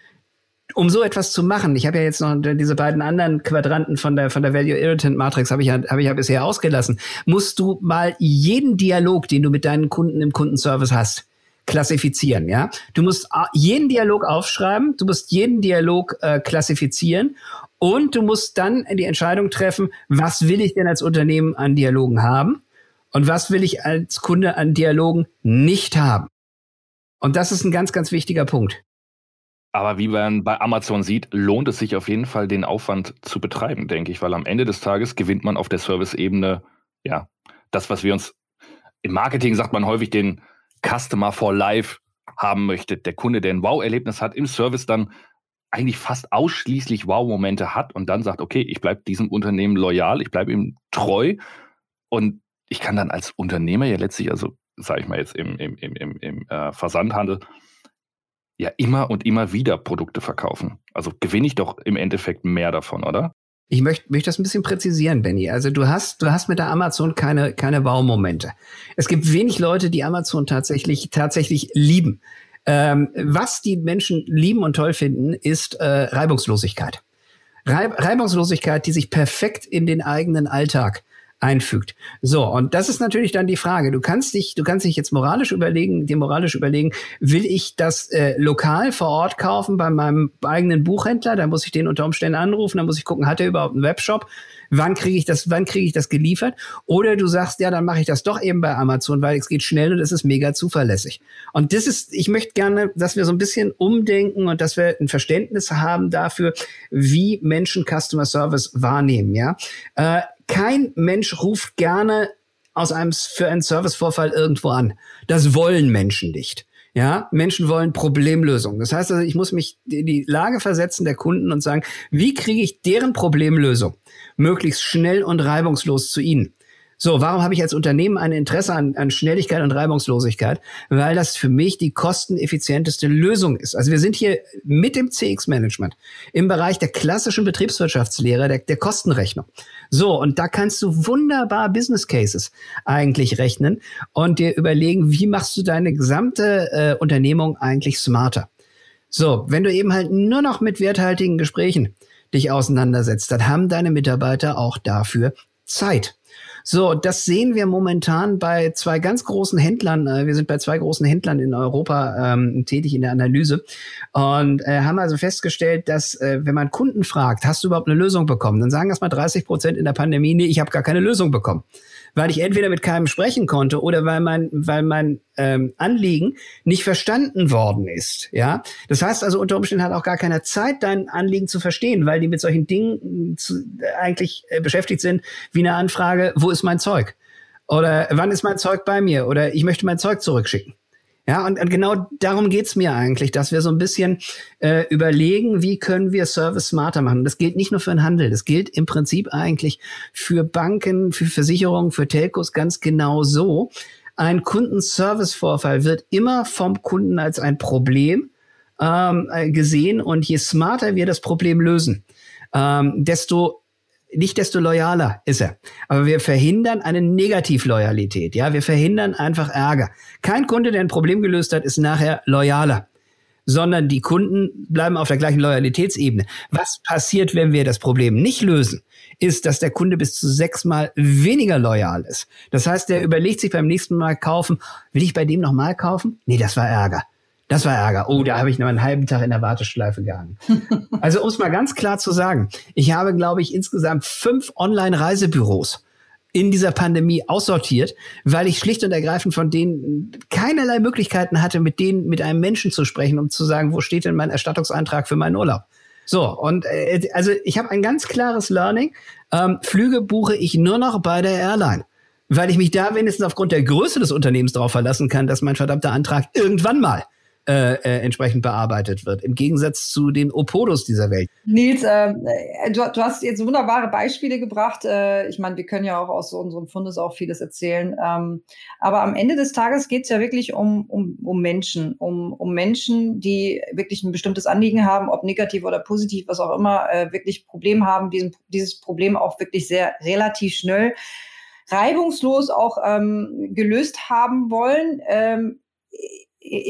um so etwas zu machen, ich habe ja jetzt noch diese beiden anderen Quadranten von der von der Value Irritant Matrix habe ich ja habe ich ja bisher ausgelassen. Musst du mal jeden Dialog, den du mit deinen Kunden im Kundenservice hast, klassifizieren, ja. Du musst jeden Dialog aufschreiben, du musst jeden Dialog äh, klassifizieren und du musst dann die Entscheidung treffen, was will ich denn als Unternehmen an Dialogen haben und was will ich als Kunde an Dialogen nicht haben. Und das ist ein ganz, ganz wichtiger Punkt. Aber wie man bei Amazon sieht, lohnt es sich auf jeden Fall, den Aufwand zu betreiben, denke ich, weil am Ende des Tages gewinnt man auf der Service-Ebene, ja, das, was wir uns im Marketing sagt man häufig den Customer for Life haben möchte. Der Kunde, der ein Wow-Erlebnis hat, im Service dann eigentlich fast ausschließlich Wow-Momente hat und dann sagt, okay, ich bleibe diesem Unternehmen loyal, ich bleibe ihm treu und ich kann dann als Unternehmer ja letztlich, also sage ich mal jetzt im, im, im, im, im äh, Versandhandel, ja immer und immer wieder Produkte verkaufen. Also gewinne ich doch im Endeffekt mehr davon, oder? Ich möchte, möchte das ein bisschen präzisieren, Benny. Also du hast, du hast mit der Amazon keine, keine Wow-Momente. Es gibt wenig Leute, die Amazon tatsächlich, tatsächlich lieben. Ähm, was die Menschen lieben und toll finden, ist äh, Reibungslosigkeit. Reibungslosigkeit, die sich perfekt in den eigenen Alltag einfügt. So, und das ist natürlich dann die Frage. Du kannst dich, du kannst dich jetzt moralisch überlegen, dir moralisch überlegen, will ich das äh, lokal vor Ort kaufen bei meinem eigenen Buchhändler? Da muss ich den unter Umständen anrufen, da muss ich gucken, hat er überhaupt einen Webshop? Wann kriege ich das, wann kriege ich das geliefert? Oder du sagst, ja, dann mache ich das doch eben bei Amazon, weil es geht schnell und es ist mega zuverlässig. Und das ist, ich möchte gerne, dass wir so ein bisschen umdenken und dass wir ein Verständnis haben dafür, wie Menschen Customer Service wahrnehmen, ja. Äh, kein Mensch ruft gerne aus einem, für einen Servicevorfall irgendwo an. Das wollen Menschen nicht. Ja, Menschen wollen Problemlösung. Das heißt also, ich muss mich in die Lage versetzen der Kunden und sagen, wie kriege ich deren Problemlösung möglichst schnell und reibungslos zu ihnen? So, warum habe ich als Unternehmen ein Interesse an, an Schnelligkeit und Reibungslosigkeit? Weil das für mich die kosteneffizienteste Lösung ist. Also wir sind hier mit dem CX-Management im Bereich der klassischen Betriebswirtschaftslehre, der, der Kostenrechnung. So, und da kannst du wunderbar Business Cases eigentlich rechnen und dir überlegen, wie machst du deine gesamte äh, Unternehmung eigentlich smarter. So, wenn du eben halt nur noch mit werthaltigen Gesprächen dich auseinandersetzt, dann haben deine Mitarbeiter auch dafür Zeit. So, das sehen wir momentan bei zwei ganz großen Händlern. Äh, wir sind bei zwei großen Händlern in Europa ähm, tätig in der Analyse und äh, haben also festgestellt, dass äh, wenn man Kunden fragt, hast du überhaupt eine Lösung bekommen, dann sagen erstmal 30 Prozent in der Pandemie, nee, ich habe gar keine Lösung bekommen weil ich entweder mit keinem sprechen konnte oder weil mein, weil mein ähm, Anliegen nicht verstanden worden ist. Ja, das heißt also unter Umständen hat auch gar keiner Zeit, dein Anliegen zu verstehen, weil die mit solchen Dingen zu, äh, eigentlich äh, beschäftigt sind, wie eine Anfrage: Wo ist mein Zeug? Oder wann ist mein Zeug bei mir? Oder ich möchte mein Zeug zurückschicken. Ja, und, und genau darum geht's mir eigentlich, dass wir so ein bisschen äh, überlegen, wie können wir Service smarter machen. Das gilt nicht nur für den Handel, das gilt im Prinzip eigentlich für Banken, für Versicherungen, für Telcos ganz genau so. Ein Kundenservice-Vorfall wird immer vom Kunden als ein Problem ähm, gesehen und je smarter wir das Problem lösen, ähm, desto nicht desto loyaler ist er. Aber wir verhindern eine Negativloyalität. Ja, wir verhindern einfach Ärger. Kein Kunde, der ein Problem gelöst hat, ist nachher loyaler. Sondern die Kunden bleiben auf der gleichen Loyalitätsebene. Was passiert, wenn wir das Problem nicht lösen? Ist, dass der Kunde bis zu sechsmal weniger loyal ist. Das heißt, der überlegt sich beim nächsten Mal kaufen, will ich bei dem nochmal kaufen? Nee, das war Ärger. Das war Ärger. Oh, da habe ich noch einen halben Tag in der Warteschleife gehangen. *laughs* also um es mal ganz klar zu sagen, ich habe, glaube ich, insgesamt fünf Online-Reisebüros in dieser Pandemie aussortiert, weil ich schlicht und ergreifend von denen keinerlei Möglichkeiten hatte, mit denen, mit einem Menschen zu sprechen, um zu sagen, wo steht denn mein Erstattungsantrag für meinen Urlaub? So, und äh, also ich habe ein ganz klares Learning. Ähm, Flüge buche ich nur noch bei der Airline weil ich mich da wenigstens aufgrund der Größe des Unternehmens darauf verlassen kann, dass mein verdammter Antrag irgendwann mal äh, äh, entsprechend bearbeitet wird, im Gegensatz zu den Opodos dieser Welt. Nils, äh, du, du, hast jetzt wunderbare Beispiele gebracht. Äh, ich meine, wir können ja auch aus unserem Fundes auch vieles erzählen. Ähm, aber am Ende des Tages geht es ja wirklich um, um, um Menschen, um, um Menschen, die wirklich ein bestimmtes Anliegen haben, ob negativ oder positiv, was auch immer, äh, wirklich Problem haben, diesen, dieses Problem auch wirklich sehr relativ schnell reibungslos auch ähm, gelöst haben wollen. Ähm,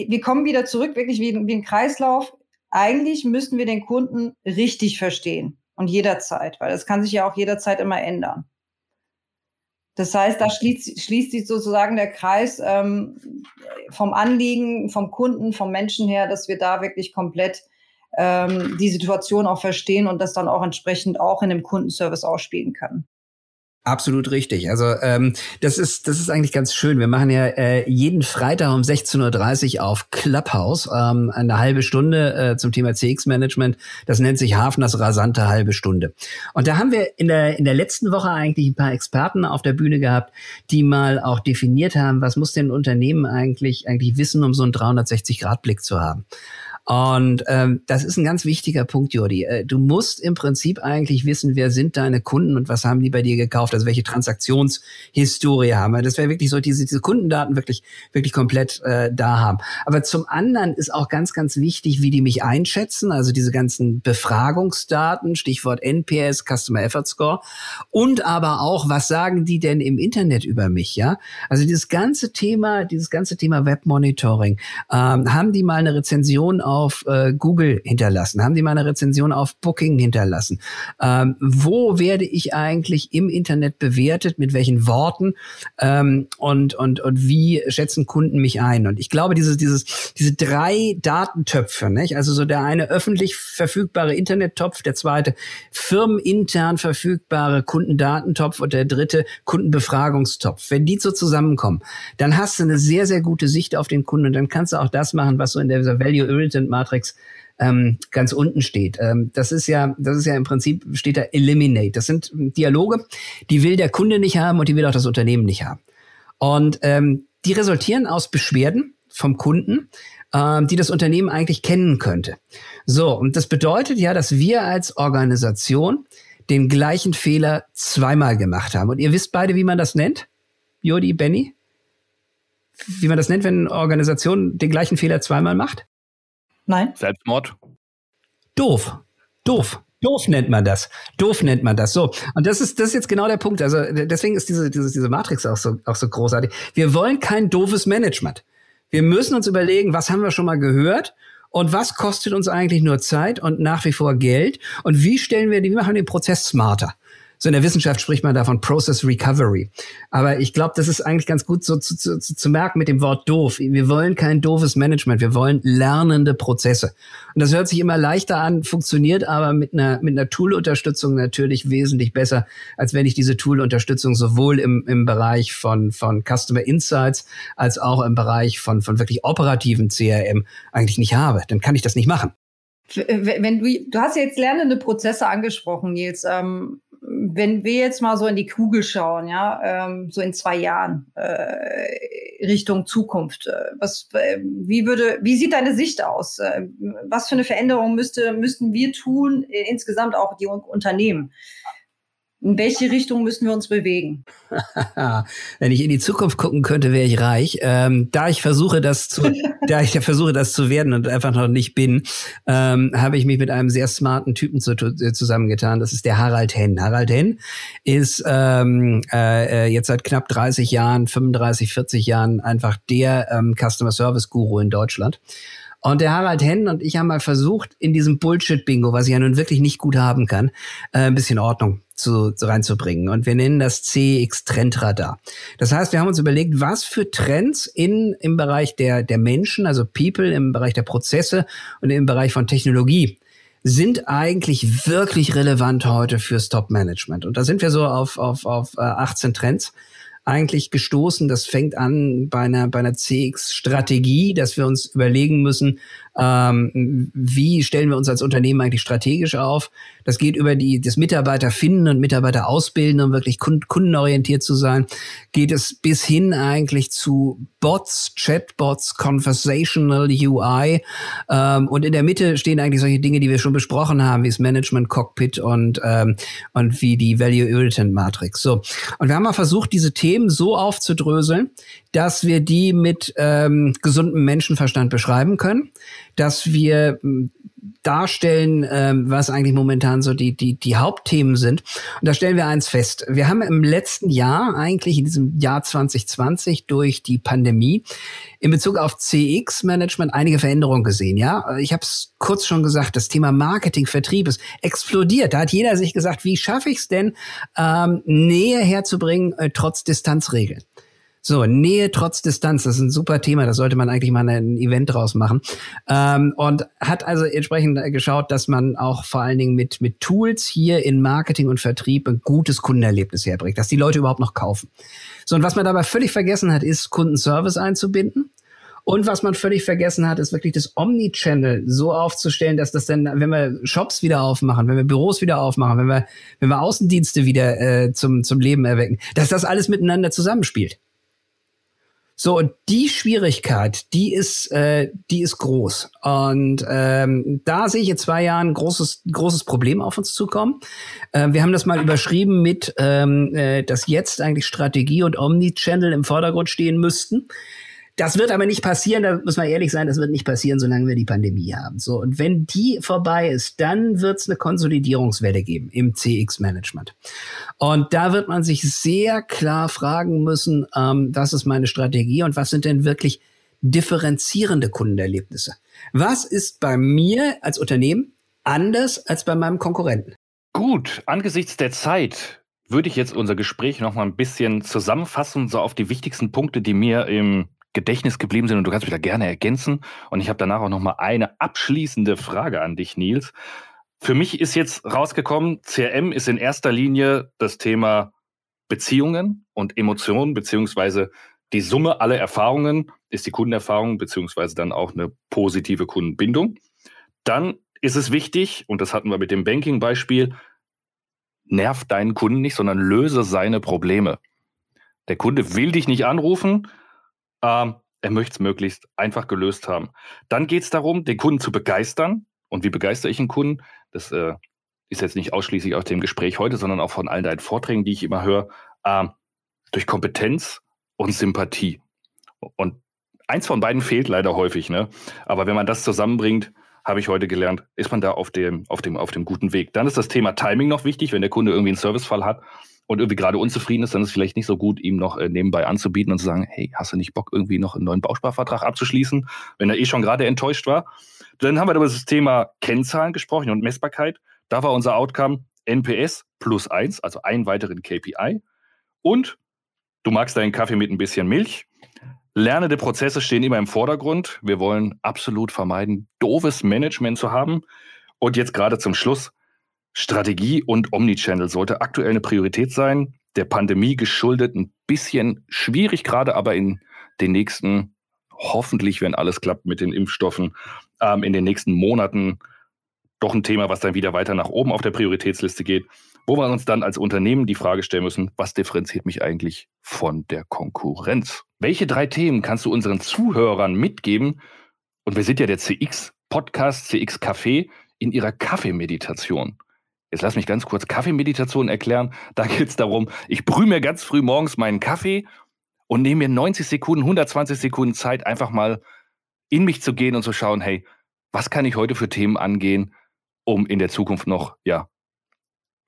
wir kommen wieder zurück, wirklich wie, wie ein Kreislauf. Eigentlich müssten wir den Kunden richtig verstehen und jederzeit, weil das kann sich ja auch jederzeit immer ändern. Das heißt, da schließt, schließt sich sozusagen der Kreis ähm, vom Anliegen, vom Kunden, vom Menschen her, dass wir da wirklich komplett ähm, die Situation auch verstehen und das dann auch entsprechend auch in dem Kundenservice ausspielen können. Absolut richtig. Also ähm, das ist das ist eigentlich ganz schön. Wir machen ja äh, jeden Freitag um 16.30 Uhr auf Clubhouse ähm, eine halbe Stunde äh, zum Thema CX-Management. Das nennt sich Hafners rasante halbe Stunde. Und da haben wir in der in der letzten Woche eigentlich ein paar Experten auf der Bühne gehabt, die mal auch definiert haben, was muss denn ein Unternehmen eigentlich eigentlich wissen, um so einen 360-Grad-Blick zu haben. Und ähm, das ist ein ganz wichtiger Punkt, Jordi. Äh, du musst im Prinzip eigentlich wissen, wer sind deine Kunden und was haben die bei dir gekauft, also welche Transaktionshistorie haben. Das wäre wirklich so, diese, diese Kundendaten wirklich, wirklich komplett äh, da haben. Aber zum anderen ist auch ganz, ganz wichtig, wie die mich einschätzen, also diese ganzen Befragungsdaten, Stichwort NPS, Customer Effort Score, und aber auch, was sagen die denn im Internet über mich, ja? Also dieses ganze Thema, dieses ganze Thema Webmonitoring, ähm, haben die mal eine Rezension auf äh, Google hinterlassen? Haben die mal eine Rezension auf Booking hinterlassen? Ähm, wo werde ich eigentlich im Internet bewertet? Mit welchen Worten? Ähm, und, und, und wie schätzen Kunden mich ein? Und ich glaube, dieses, dieses, diese drei Datentöpfe, nicht? Also so der eine öffentlich verfügbare Internettopf, der zweite firmenintern verfügbare Kundendatentopf und der dritte Kundenbefragungstopf. Wenn die so zusammenkommen, dann hast du eine sehr, sehr gute Sicht auf den Kunden und dann kannst du auch das machen, was so in der Value Irritant Matrix ähm, ganz unten steht. Ähm, das ist ja, das ist ja im Prinzip steht da Eliminate. Das sind Dialoge, die will der Kunde nicht haben und die will auch das Unternehmen nicht haben. Und ähm, die resultieren aus Beschwerden vom Kunden, ähm, die das Unternehmen eigentlich kennen könnte. So, und das bedeutet ja, dass wir als Organisation den gleichen Fehler zweimal gemacht haben. Und ihr wisst beide, wie man das nennt? Jodi, Benny? Wie man das nennt, wenn eine Organisation den gleichen Fehler zweimal macht? Nein. Selbstmord. Doof. Doof. Doof nennt man das. Doof nennt man das. So. Und das ist, das ist jetzt genau der Punkt. Also, deswegen ist diese, diese, diese Matrix auch so, auch so großartig. Wir wollen kein doofes Management. Wir müssen uns überlegen, was haben wir schon mal gehört? Und was kostet uns eigentlich nur Zeit und nach wie vor Geld? Und wie stellen wir, wie machen wir den Prozess smarter? So in der Wissenschaft spricht man davon Process Recovery. Aber ich glaube, das ist eigentlich ganz gut so zu, zu, zu merken mit dem Wort doof. Wir wollen kein doofes Management. Wir wollen lernende Prozesse. Und das hört sich immer leichter an, funktioniert aber mit einer, mit einer Tool-Unterstützung natürlich wesentlich besser, als wenn ich diese Tool-Unterstützung sowohl im, im Bereich von, von Customer Insights als auch im Bereich von, von wirklich operativen CRM eigentlich nicht habe. Dann kann ich das nicht machen. Wenn du, du hast jetzt lernende Prozesse angesprochen, Nils. Ähm, wenn wir jetzt mal so in die Kugel schauen, ja, ähm, so in zwei Jahren äh, Richtung Zukunft, äh, was, äh, wie würde, wie sieht deine Sicht aus? Äh, was für eine Veränderung müsste, müssten wir tun, äh, insgesamt auch die Unternehmen? In welche Richtung müssen wir uns bewegen? *laughs* Wenn ich in die Zukunft gucken könnte, wäre ich reich. Ähm, da ich versuche, das zu, *laughs* da ich versuche, das zu werden und einfach noch nicht bin, ähm, habe ich mich mit einem sehr smarten Typen zu, äh, zusammengetan. Das ist der Harald Henn. Harald Henn ist ähm, äh, äh jetzt seit knapp 30 Jahren, 35, 40 Jahren einfach der ähm, Customer Service Guru in Deutschland. Und der Harald Henn und ich haben mal versucht, in diesem Bullshit-Bingo, was ich ja nun wirklich nicht gut haben kann, äh, ein bisschen Ordnung zu, zu reinzubringen. Und wir nennen das CX-Trendradar. Das heißt, wir haben uns überlegt, was für Trends in, im Bereich der, der Menschen, also People, im Bereich der Prozesse und im Bereich von Technologie sind eigentlich wirklich relevant heute fürs Top-Management. Und da sind wir so auf, auf, auf 18 äh, Trends eigentlich gestoßen. Das fängt an bei einer, bei einer CX-Strategie, dass wir uns überlegen müssen, ähm, wie stellen wir uns als Unternehmen eigentlich strategisch auf. Das geht über die, das Mitarbeiter finden und Mitarbeiter ausbilden, um wirklich kundenorientiert zu sein. Geht es bis hin eigentlich zu Bots, Chatbots, Conversational UI. Ähm, und in der Mitte stehen eigentlich solche Dinge, die wir schon besprochen haben, wie das Management Cockpit und, ähm, und wie die Value Irritant Matrix. So. Und wir haben mal versucht, diese Themen so aufzudröseln, dass wir die mit ähm, gesundem Menschenverstand beschreiben können, dass wir hm, darstellen, ähm, was eigentlich momentan so die, die, die Hauptthemen sind. Und da stellen wir eins fest. Wir haben im letzten Jahr, eigentlich in diesem Jahr 2020 durch die Pandemie, in Bezug auf CX-Management einige Veränderungen gesehen. Ja, ich habe es kurz schon gesagt, das Thema Marketing, Vertrieb ist explodiert. Da hat jeder sich gesagt, wie schaffe ich es denn, ähm, Nähe herzubringen, äh, trotz Distanzregeln. So, Nähe trotz Distanz, das ist ein super Thema, da sollte man eigentlich mal ein Event draus machen. Ähm, und hat also entsprechend geschaut, dass man auch vor allen Dingen mit, mit Tools hier in Marketing und Vertrieb ein gutes Kundenerlebnis herbringt, dass die Leute überhaupt noch kaufen. So, und was man dabei völlig vergessen hat, ist Kundenservice einzubinden. Und was man völlig vergessen hat, ist wirklich das Omnichannel so aufzustellen, dass das dann, wenn wir Shops wieder aufmachen, wenn wir Büros wieder aufmachen, wenn wir, wenn wir Außendienste wieder äh, zum, zum Leben erwecken, dass das alles miteinander zusammenspielt. So, und die Schwierigkeit, die ist, äh, die ist groß. Und ähm, da sehe ich in zwei Jahren ein großes, großes Problem auf uns zukommen. Äh, wir haben das mal überschrieben mit, ähm, äh, dass jetzt eigentlich Strategie und Omnichannel im Vordergrund stehen müssten. Das wird aber nicht passieren, da muss man ehrlich sein, das wird nicht passieren, solange wir die Pandemie haben. So, und wenn die vorbei ist, dann wird es eine Konsolidierungswelle geben im CX-Management. Und da wird man sich sehr klar fragen müssen, ähm, was ist meine Strategie und was sind denn wirklich differenzierende Kundenerlebnisse? Was ist bei mir als Unternehmen anders als bei meinem Konkurrenten? Gut, angesichts der Zeit würde ich jetzt unser Gespräch noch mal ein bisschen zusammenfassen, so auf die wichtigsten Punkte, die mir im Gedächtnis geblieben sind und du kannst mich da gerne ergänzen. Und ich habe danach auch noch mal eine abschließende Frage an dich, Nils. Für mich ist jetzt rausgekommen, CRM ist in erster Linie das Thema Beziehungen und Emotionen, beziehungsweise die Summe aller Erfahrungen ist die Kundenerfahrung, beziehungsweise dann auch eine positive Kundenbindung. Dann ist es wichtig, und das hatten wir mit dem Banking-Beispiel, nerv deinen Kunden nicht, sondern löse seine Probleme. Der Kunde will dich nicht anrufen, ähm, er möchte es möglichst einfach gelöst haben. Dann geht es darum, den Kunden zu begeistern. Und wie begeistere ich einen Kunden? Das äh, ist jetzt nicht ausschließlich aus dem Gespräch heute, sondern auch von all deinen Vorträgen, die ich immer höre, äh, durch Kompetenz und Sympathie. Und eins von beiden fehlt leider häufig, ne? Aber wenn man das zusammenbringt, habe ich heute gelernt, ist man da auf dem, auf dem, auf dem guten Weg. Dann ist das Thema Timing noch wichtig, wenn der Kunde irgendwie einen Servicefall hat und irgendwie gerade unzufrieden ist, dann ist es vielleicht nicht so gut, ihm noch äh, nebenbei anzubieten und zu sagen, hey, hast du nicht Bock, irgendwie noch einen neuen Bausparvertrag abzuschließen, wenn er eh schon gerade enttäuscht war. Dann haben wir über das Thema Kennzahlen gesprochen und Messbarkeit. Da war unser Outcome NPS plus eins, also einen weiteren KPI. Und du magst deinen Kaffee mit ein bisschen Milch. Lernende Prozesse stehen immer im Vordergrund. Wir wollen absolut vermeiden, doofes Management zu haben. Und jetzt gerade zum Schluss Strategie und Omnichannel sollte aktuell eine Priorität sein. Der Pandemie geschuldet ein bisschen schwierig, gerade aber in den nächsten, hoffentlich, wenn alles klappt mit den Impfstoffen, ähm, in den nächsten Monaten doch ein Thema, was dann wieder weiter nach oben auf der Prioritätsliste geht, wo wir uns dann als Unternehmen die Frage stellen müssen, was differenziert mich eigentlich von der Konkurrenz? Welche drei Themen kannst du unseren Zuhörern mitgeben? Und wir sind ja der CX Podcast, CX Café in ihrer Kaffeemeditation. Jetzt lass mich ganz kurz Kaffeemeditation erklären. Da geht es darum, ich brühe mir ganz früh morgens meinen Kaffee und nehme mir 90 Sekunden, 120 Sekunden Zeit, einfach mal in mich zu gehen und zu schauen, hey, was kann ich heute für Themen angehen, um in der Zukunft noch, ja,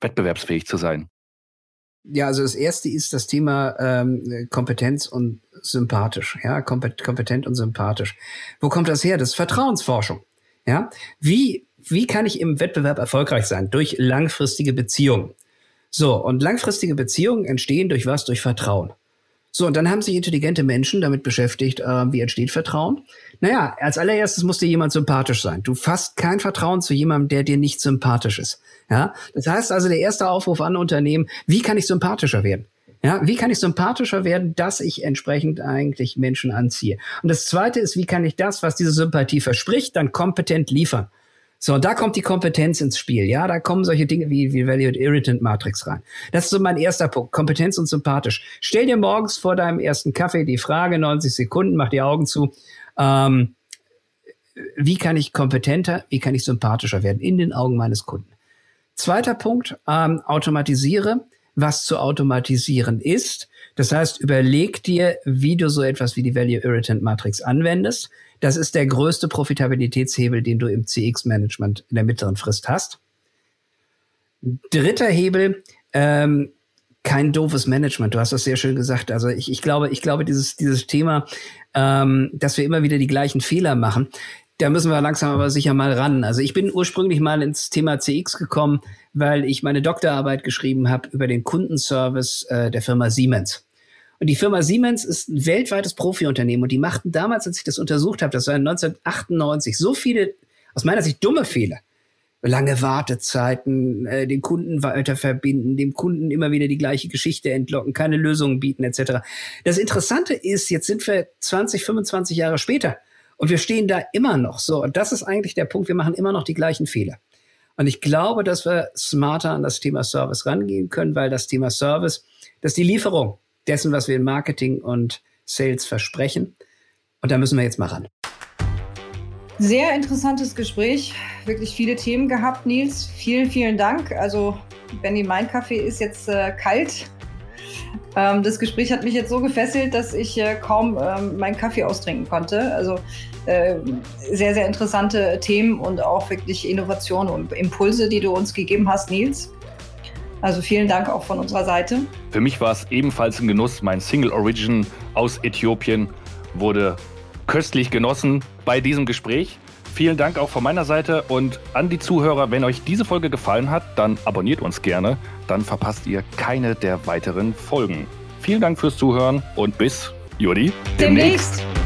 wettbewerbsfähig zu sein? Ja, also das erste ist das Thema ähm, Kompetenz und sympathisch. Ja, kompetent und sympathisch. Wo kommt das her? Das ist Vertrauensforschung. Ja, wie wie kann ich im Wettbewerb erfolgreich sein? Durch langfristige Beziehungen. So, und langfristige Beziehungen entstehen durch was? Durch Vertrauen. So, und dann haben sich intelligente Menschen damit beschäftigt, äh, wie entsteht Vertrauen? Naja, als allererstes muss dir jemand sympathisch sein. Du fasst kein Vertrauen zu jemandem, der dir nicht sympathisch ist. Ja, das heißt also, der erste Aufruf an Unternehmen, wie kann ich sympathischer werden? Ja, wie kann ich sympathischer werden, dass ich entsprechend eigentlich Menschen anziehe? Und das zweite ist, wie kann ich das, was diese Sympathie verspricht, dann kompetent liefern? So, da kommt die Kompetenz ins Spiel. Ja, da kommen solche Dinge wie, wie Value Irritant Matrix rein. Das ist so mein erster Punkt. Kompetenz und sympathisch. Stell dir morgens vor deinem ersten Kaffee die Frage, 90 Sekunden, mach die Augen zu. Ähm, wie kann ich kompetenter, wie kann ich sympathischer werden in den Augen meines Kunden? Zweiter Punkt, ähm, automatisiere, was zu automatisieren ist. Das heißt, überleg dir, wie du so etwas wie die Value Irritant Matrix anwendest. Das ist der größte Profitabilitätshebel, den du im CX-Management in der mittleren Frist hast. Dritter Hebel, ähm, kein doofes Management. Du hast das sehr schön gesagt. Also ich, ich glaube, ich glaube, dieses, dieses Thema, ähm, dass wir immer wieder die gleichen Fehler machen, da müssen wir langsam aber sicher mal ran. Also ich bin ursprünglich mal ins Thema CX gekommen, weil ich meine Doktorarbeit geschrieben habe über den Kundenservice äh, der Firma Siemens. Und die Firma Siemens ist ein weltweites Profiunternehmen und die machten damals, als ich das untersucht habe, das war 1998, so viele, aus meiner Sicht, dumme Fehler. Lange Wartezeiten, äh, den Kunden weiter verbinden, dem Kunden immer wieder die gleiche Geschichte entlocken, keine Lösungen bieten etc. Das Interessante ist, jetzt sind wir 20, 25 Jahre später und wir stehen da immer noch so. Und das ist eigentlich der Punkt, wir machen immer noch die gleichen Fehler. Und ich glaube, dass wir smarter an das Thema Service rangehen können, weil das Thema Service, das ist die Lieferung dessen, was wir in Marketing und Sales versprechen. Und da müssen wir jetzt mal ran. Sehr interessantes Gespräch, wirklich viele Themen gehabt, Nils. Vielen, vielen Dank. Also, Benny, mein Kaffee ist jetzt äh, kalt. Ähm, das Gespräch hat mich jetzt so gefesselt, dass ich äh, kaum ähm, meinen Kaffee austrinken konnte. Also äh, sehr, sehr interessante Themen und auch wirklich Innovationen und Impulse, die du uns gegeben hast, Nils. Also vielen Dank auch von unserer Seite. Für mich war es ebenfalls ein Genuss. Mein Single Origin aus Äthiopien wurde köstlich genossen bei diesem Gespräch. Vielen Dank auch von meiner Seite und an die Zuhörer, wenn euch diese Folge gefallen hat, dann abonniert uns gerne, dann verpasst ihr keine der weiteren Folgen. Vielen Dank fürs Zuhören und bis, Juri, demnächst. demnächst.